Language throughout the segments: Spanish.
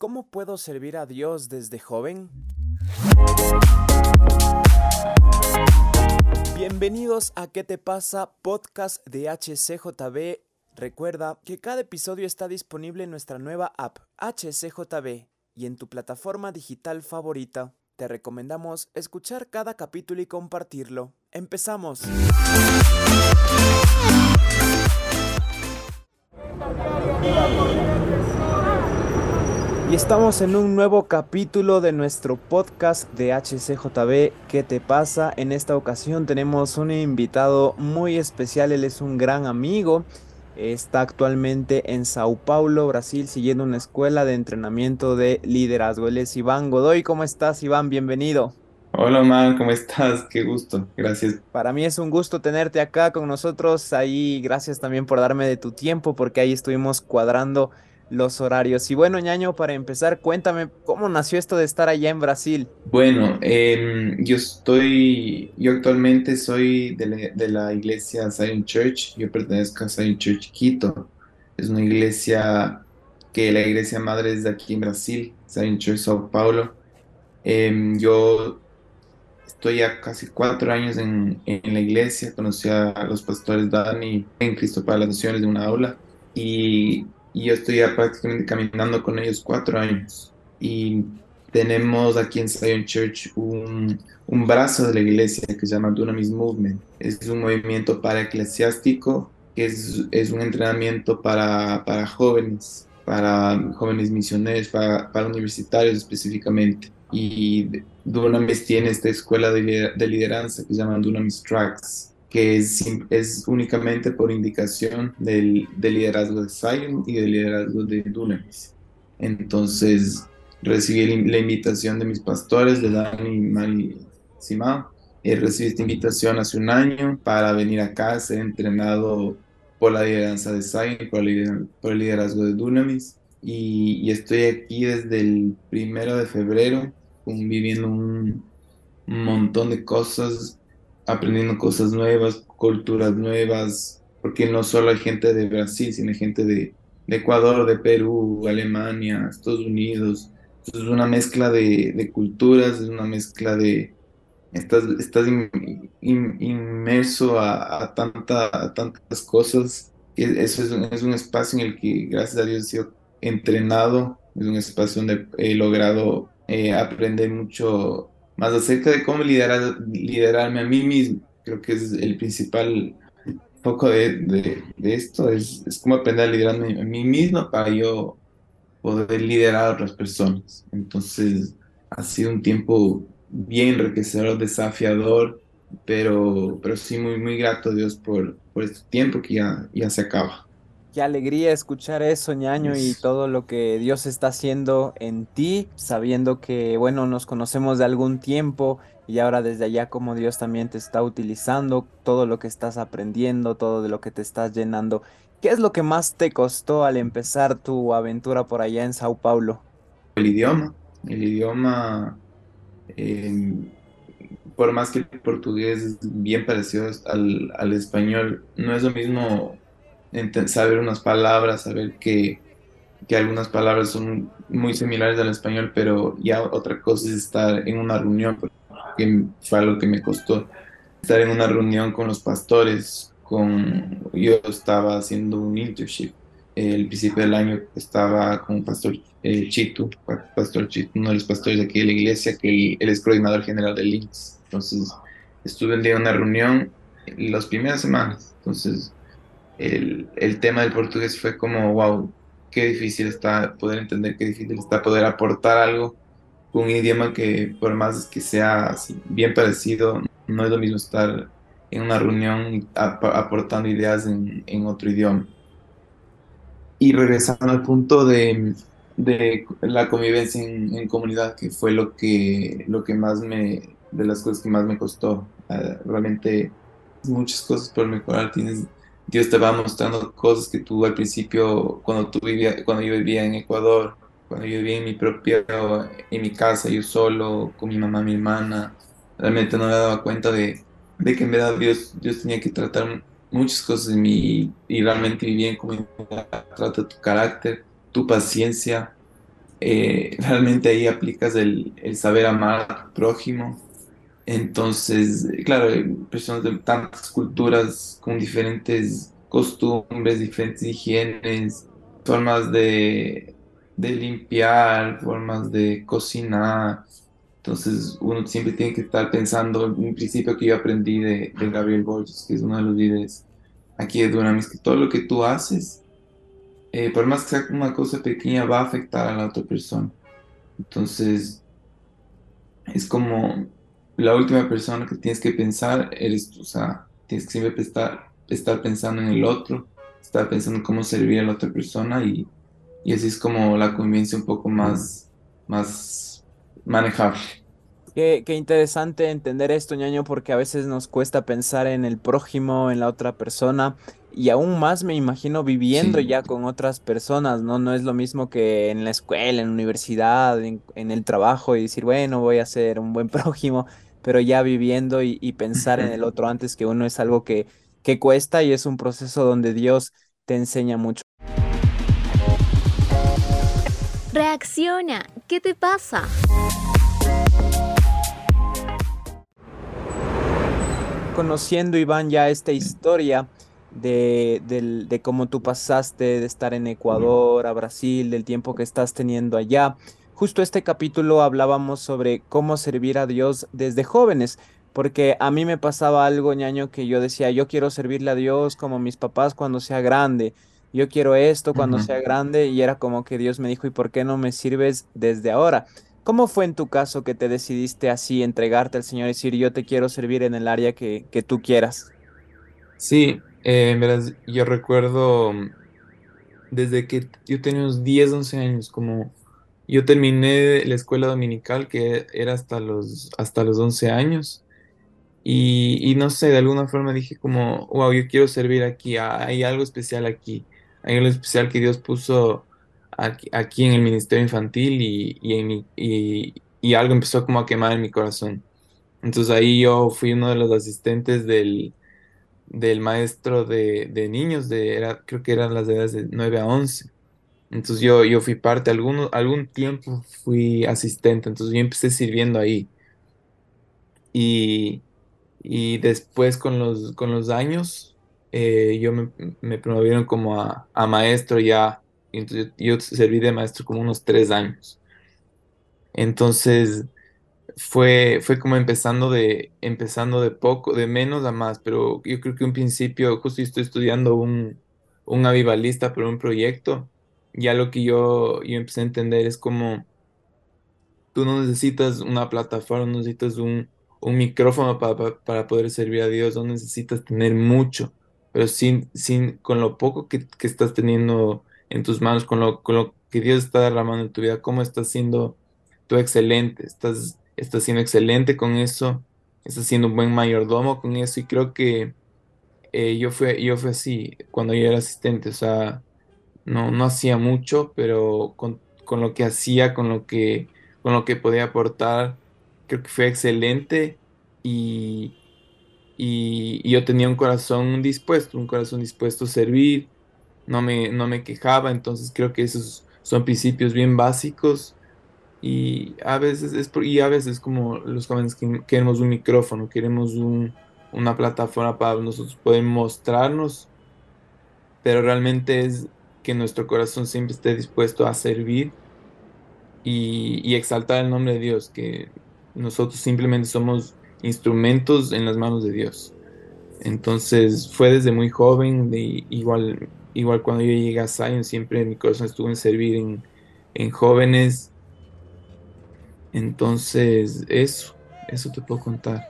¿Cómo puedo servir a Dios desde joven? Bienvenidos a ¿Qué te pasa? Podcast de HCJB. Recuerda que cada episodio está disponible en nuestra nueva app HCJB y en tu plataforma digital favorita. Te recomendamos escuchar cada capítulo y compartirlo. ¡Empezamos! Y estamos en un nuevo capítulo de nuestro podcast de HCJB. ¿Qué te pasa? En esta ocasión tenemos un invitado muy especial. Él es un gran amigo. Está actualmente en Sao Paulo, Brasil, siguiendo una escuela de entrenamiento de liderazgo. Él es Iván Godoy. ¿Cómo estás, Iván? Bienvenido. Hola, man, ¿cómo estás? Qué gusto, gracias. Para mí es un gusto tenerte acá con nosotros. Ahí, gracias también por darme de tu tiempo, porque ahí estuvimos cuadrando los horarios. Y bueno, ñaño, para empezar, cuéntame cómo nació esto de estar allá en Brasil. Bueno, em, yo estoy, yo actualmente soy de la, iglesia Zion Church, yo pertenezco a Zion Church Quito. Es una iglesia que la iglesia madre es de aquí en Brasil, Zion Church Sao Paulo. Em, yo estoy ya casi cuatro años en, en la iglesia, conocí a los pastores Dani en Cristo para las Naciones de una aula y y yo estoy ya prácticamente caminando con ellos cuatro años. Y tenemos aquí en Zion Church un, un brazo de la iglesia que se llama Dunamis Movement. Es un movimiento para eclesiástico que es, es un entrenamiento para, para jóvenes, para jóvenes misioneros, para, para universitarios específicamente. Y Dunamis tiene esta escuela de, de lideranza que se llama Dunamis Tracks que es, únicamente por indicación del, liderazgo de Zion y del liderazgo de Dunamis. Entonces recibí la invitación de mis pastores, de Dani y Simao. y recibí esta invitación hace un año para venir acá ser entrenado por la lideranza de Zion y por, el liderazgo de Dunamis. Y, y, estoy aquí desde el primero de febrero, viviendo un montón de cosas aprendiendo cosas nuevas, culturas nuevas, porque no solo hay gente de Brasil, sino hay gente de, Ecuador, de Perú, Alemania, Estados Unidos. es una mezcla de, culturas, es una mezcla de... Estás, estás inmerso a, tanta, tantas cosas. Eso es un espacio en el que, gracias a Dios, he sido entrenado. Es un espacio donde he logrado eh, aprender mucho más acerca de cómo liderar, liderarme a mí mismo. Creo que es el principal foco de, de, esto, es, es cómo aprender a liderarme a mí mismo para yo poder liderar a otras personas. Entonces, ha sido un tiempo bien enriquecedor, desafiador, pero, pero sí muy, muy grato a Dios por, por este tiempo que ya, ya se acaba. Qué alegría escuchar eso, ñaño, y todo lo que Dios está haciendo en ti, sabiendo que, bueno, nos conocemos de algún tiempo y ahora desde allá como Dios también te está utilizando, todo lo que estás aprendiendo, todo de lo que te estás llenando. ¿Qué es lo que más te costó al empezar tu aventura por allá en Sao Paulo? El idioma, el idioma, em, por más que el portugués es bien parecido al, al español, no es lo mismo saber unas palabras, saber que, que algunas palabras son muy similares al español, pero ya otra cosa es estar en una reunión, que fue algo que me costó, estar en una reunión con los pastores, con, yo estaba haciendo un internship, el principio del año estaba con Pastor eh, Chitu, Pastor Chitu, uno de los pastores de aquí de la iglesia, que él, es coordinador general del Links. Entonces, estuve en una reunión las primeras semanas. Entonces, el, el, tema del portugués fue como, wow, qué difícil está poder entender, qué difícil está poder aportar algo con un idioma que por más que sea bien parecido, no es lo mismo estar en una reunión aportando ideas en, en, otro idioma. Y regresando al punto de, de la convivencia en, en, comunidad, que fue lo que, lo que más me, de las cosas que más me costó. Uh, realmente muchas cosas por mejorar, tienes Dios te va mostrando cosas que tú al principio, cuando tú vivía, cuando yo vivía en Ecuador, cuando yo vivía en mi propia, en mi casa, yo solo, con mi mamá, mi hermana, realmente no me daba cuenta de, de que en verdad Dios, Dios tenía que tratar muchas cosas en mí y realmente vivía en trata tu carácter, tu paciencia, eh, realmente ahí aplicas el, el saber amar a tu prójimo. Entonces, claro, personas de tantas culturas con diferentes costumbres, diferentes higienes, formas de, de limpiar, formas de cocinar. Entonces, uno siempre tiene que estar pensando, un principio que yo aprendí de, de Gabriel Borges, que es uno de los líderes aquí de Dunamis, que todo lo que tú haces, eh, por más que sea una cosa pequeña, va a afectar a la otra persona. Entonces, es como la última persona que tienes que pensar eres tú, o sea, tienes que siempre estar, estar pensando en el otro, estar pensando en cómo servir a la otra persona y, y así es como la convivencia un poco más, más manejable. Qué, qué interesante entender esto, ñaño, porque a veces nos cuesta pensar en el prójimo, en la otra persona, y aún más me imagino viviendo Sí. ya con otras personas, ¿no? No es lo mismo que en la escuela, en la universidad, en, en el trabajo y decir, bueno, voy a ser un buen prójimo, pero ya viviendo y, y pensar en el otro antes que uno es algo que, que cuesta y es un proceso donde Dios te enseña mucho. Reacciona, ¿qué te pasa? conociendo, Iván, ya esta historia de, del- de cómo tú pasaste de estar en Ecuador a Brasil, del tiempo que estás teniendo allá. Justo este capítulo hablábamos sobre cómo servir a Dios desde jóvenes, porque a mí me pasaba algo, ñaño, que yo decía, yo quiero servirle a Dios como mis papás cuando sea grande. Yo quiero esto cuando sea grande y era como que Dios me dijo, ¿y por qué no me sirves desde ahora? ¿Cómo fue en tu caso que te decidiste así entregarte al Señor y decir, yo te quiero servir en el área que, que tú quieras? Sí, eh, verás, yo recuerdo desde que yo tenía unos 10 11 años, como yo terminé la escuela dominical, que era hasta los, hasta los 11 años, y, no sé, de alguna forma dije como, wow, yo quiero servir aquí, ah, hay algo especial aquí, hay algo especial que Dios puso aquí, aquí en el ministerio infantil y, y, algo empezó como a quemar en mi corazón. Entonces ahí yo fui uno de los asistentes del del maestro de, niños, de, era, creo que eran las edades de 9 a once Entonces yo, yo fui parte, algún tiempo fui asistente, entonces yo empecé sirviendo ahí. Y, y después con los, con los años, eh, yo me, me promovieron como a, maestro ya, entonces yo, yo serví de maestro como unos tres años. Entonces fue, fue como empezando de, empezando de poco, de menos a más, pero yo creo que un principio, justo estoy estudiando un, un avivalista por un proyecto, ya lo que yo, yo empecé a entender es como tú no necesitas una plataforma, no necesitas un, un micrófono pa- pa- para poder servir a Dios, no necesitas tener mucho, pero sin, sin, con lo poco que, que estás teniendo en tus manos, con lo, con lo que Dios está derramando en tu vida, cómo estás siendo tú excelente, estás, estás siendo excelente con eso, estás siendo un buen mayordomo con eso, y creo que eh, yo fui, yo fui así cuando yo era asistente, o sea no, no hacía mucho, pero con, con lo que hacía, con lo que, con lo que podía aportar, creo que fue excelente. Y, y- yo tenía un corazón dispuesto, un corazón dispuesto a servir, no me, no me quejaba, entonces creo que esos son principios bien básicos. Y a veces es, y a veces como los jóvenes que queremos un micrófono, queremos un, una plataforma para nosotros poder mostrarnos. Pero realmente es que nuestro corazón siempre esté dispuesto a servir y, exaltar el nombre de Dios, que nosotros simplemente somos instrumentos en las manos de Dios. Entonces fue desde muy joven, igual, igual cuando yo llegué a Zion, siempre mi corazón estuvo en servir en, en jóvenes. Entonces eso, eso te puedo contar.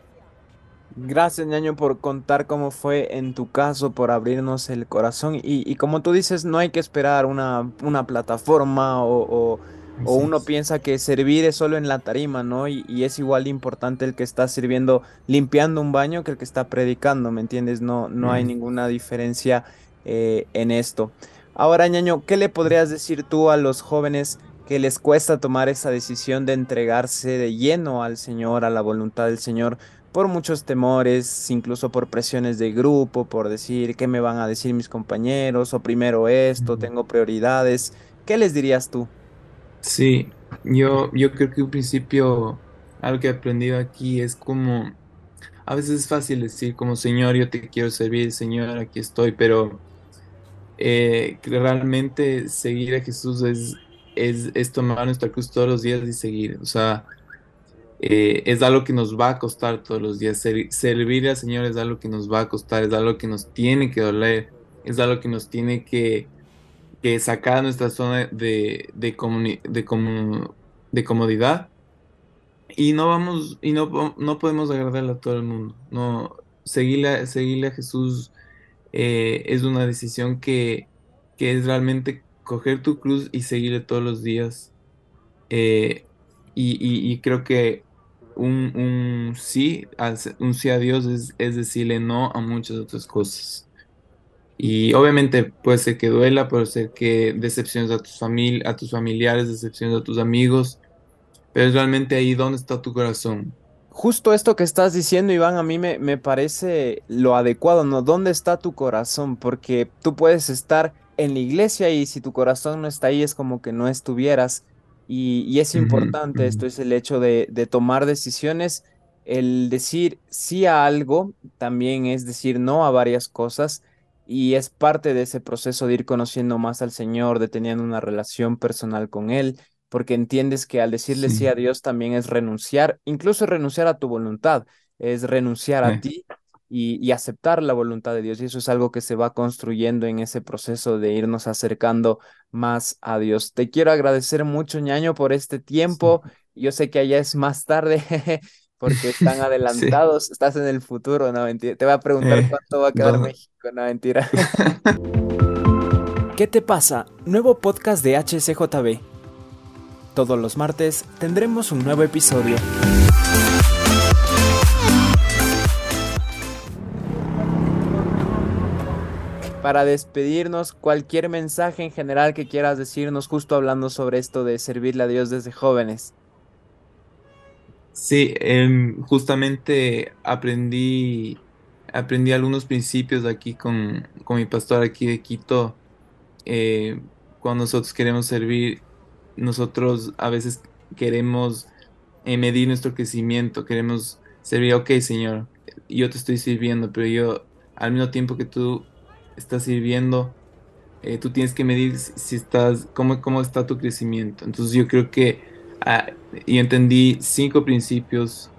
Gracias, ñaño, por contar cómo fue en tu caso, por abrirnos el corazón. Y, y como tú dices, no hay que esperar una, una plataforma o, o- uno es. piensa que servir es solo en la tarima, ¿no? Y, y es igual de importante el que está sirviendo, limpiando un baño que el que está predicando, ¿me entiendes? No, no hay ninguna diferencia eh, en esto. Ahora, ñaño, ¿qué le podrías decir tú a los jóvenes que les cuesta tomar esa decisión de entregarse de lleno al Señor, a la voluntad del Señor? Por muchos temores, incluso por presiones de grupo, por decir qué me van a decir mis compañeros, o primero esto, tengo prioridades. ¿Qué les dirías tú? Sí, yo, yo creo que un principio, algo que he aprendido aquí es como, a veces es fácil decir como Señor, yo te quiero servir, Señor, aquí estoy, pero eh, realmente seguir a Jesús es, es, es tomar nuestra cruz todos los días y seguir. O sea, eh, es algo que nos va a costar todos los días. Ser- servir al Señor es algo que nos va a costar, es algo que nos tiene que doler, es algo que nos tiene que, que sacar de nuestra zona de, de, comodidad. Y no vamos, y no, no podemos agradarle a todo el mundo. No, seguirle, a- seguirle a Jesús eh, es una decisión que, que es realmente coger tu cruz y seguirle todos los días. Eh, y- y creo que un, un sí, un sí a Dios es, es decirle no a muchas otras cosas. Y obviamente puede ser que duela, puede ser que decepciones a tus a tus familiares, decepciones a tus amigos, pero es realmente ahí donde está tu corazón. Justo esto que estás diciendo, Iván, a mí me, me parece lo adecuado, ¿no? ¿Dónde está tu corazón? Porque tú puedes estar en la iglesia y si tu corazón no está ahí es como que no estuvieras. Y, y es importante, esto es el hecho de, de tomar decisiones. El decir sí a algo también es decir no a varias cosas y es parte de ese proceso de ir conociendo más al Señor, de teniendo una relación personal con Él porque entiendes que al decirle sí Sí, a Dios también es renunciar, incluso renunciar a tu voluntad, es renunciar a ti y, y aceptar la voluntad de Dios. Y eso es algo que se va construyendo en ese proceso de irnos acercando más a Dios. Te quiero agradecer mucho, ñaño, por este sí. tiempo. Yo sé que allá es más tarde. jeje, Porque están Sí, adelantados, estás en el futuro, no mentira. Te voy a preguntar eh, cuánto va a quedar México, no mentira. ¿Qué te pasa? Nuevo podcast de HCJB. Todos los martes tendremos un nuevo episodio. Para despedirnos, cualquier mensaje en general que quieras decirnos justo hablando sobre esto de servirle a Dios desde jóvenes. Sí, em, justamente aprendí, aprendí algunos principios aquí con, con mi pastor aquí de Quito. Eh, cuando nosotros queremos servir, nosotros a veces queremos eh, medir nuestro crecimiento, queremos servir, ok, Señor, yo te estoy sirviendo, pero yo al mismo tiempo que tú estás sirviendo, eh, tú tienes que medir si estás, cómo, cómo está tu crecimiento. Entonces yo creo que, ah, y entendí cinco principios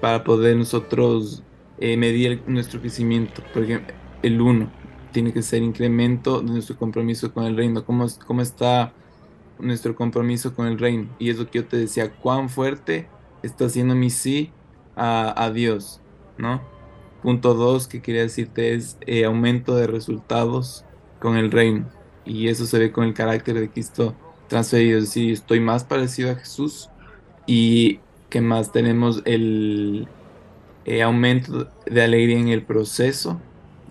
para poder nosotros eh, medir nuestro crecimiento. Por ejemplo, el uno tiene que ser incremento de nuestro compromiso con el reino. ¿Cómo, cómo está nuestro compromiso con el reino? Y es lo que yo te decía, cuán fuerte está haciendo mi sí a, a Dios, ¿no? Punto dos que quería decirte es eh, aumento de resultados con el reino. Y eso se ve con el carácter de Cristo transferido. Es decir, estoy más parecido a Jesús y que más tenemos el eh, aumento de alegría en el proceso.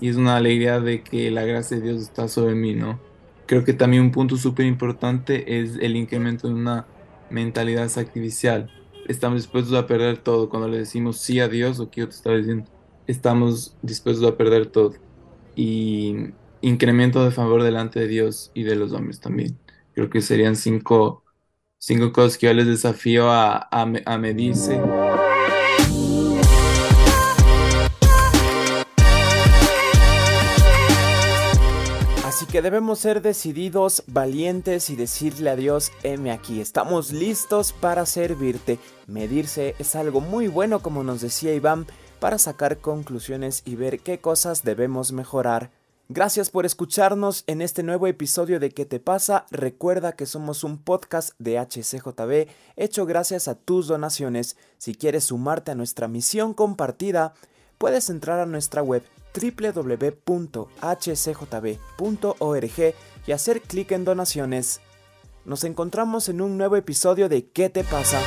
Y es una alegría de que la gracia de Dios está sobre mí, ¿no? Creo que también un punto súper importante es el incremento de una mentalidad sacrificial. Estamos dispuestos a perder todo. Cuando le decimos sí a Dios, o que yo te estaba diciendo, estamos dispuestos a perder todo y incremento de favor delante de Dios y de los hombres también. Creo que serían cinco, cinco cosas que yo les desafío a, a, me- a medirse. Así que debemos ser decididos, valientes y decirle a Dios, heme aquí, estamos listos para servirte. Medirse es algo muy bueno, como nos decía Iván, para sacar conclusiones y ver qué cosas debemos mejorar. Gracias por escucharnos en este nuevo episodio de ¿Qué te pasa? Recuerda que somos un podcast de HCJB hecho gracias a tus donaciones. Si quieres sumarte a nuestra misión compartida, puedes entrar a nuestra web www.hcjb.org y hacer clic en donaciones. Nos encontramos en un nuevo episodio de ¿Qué te pasa?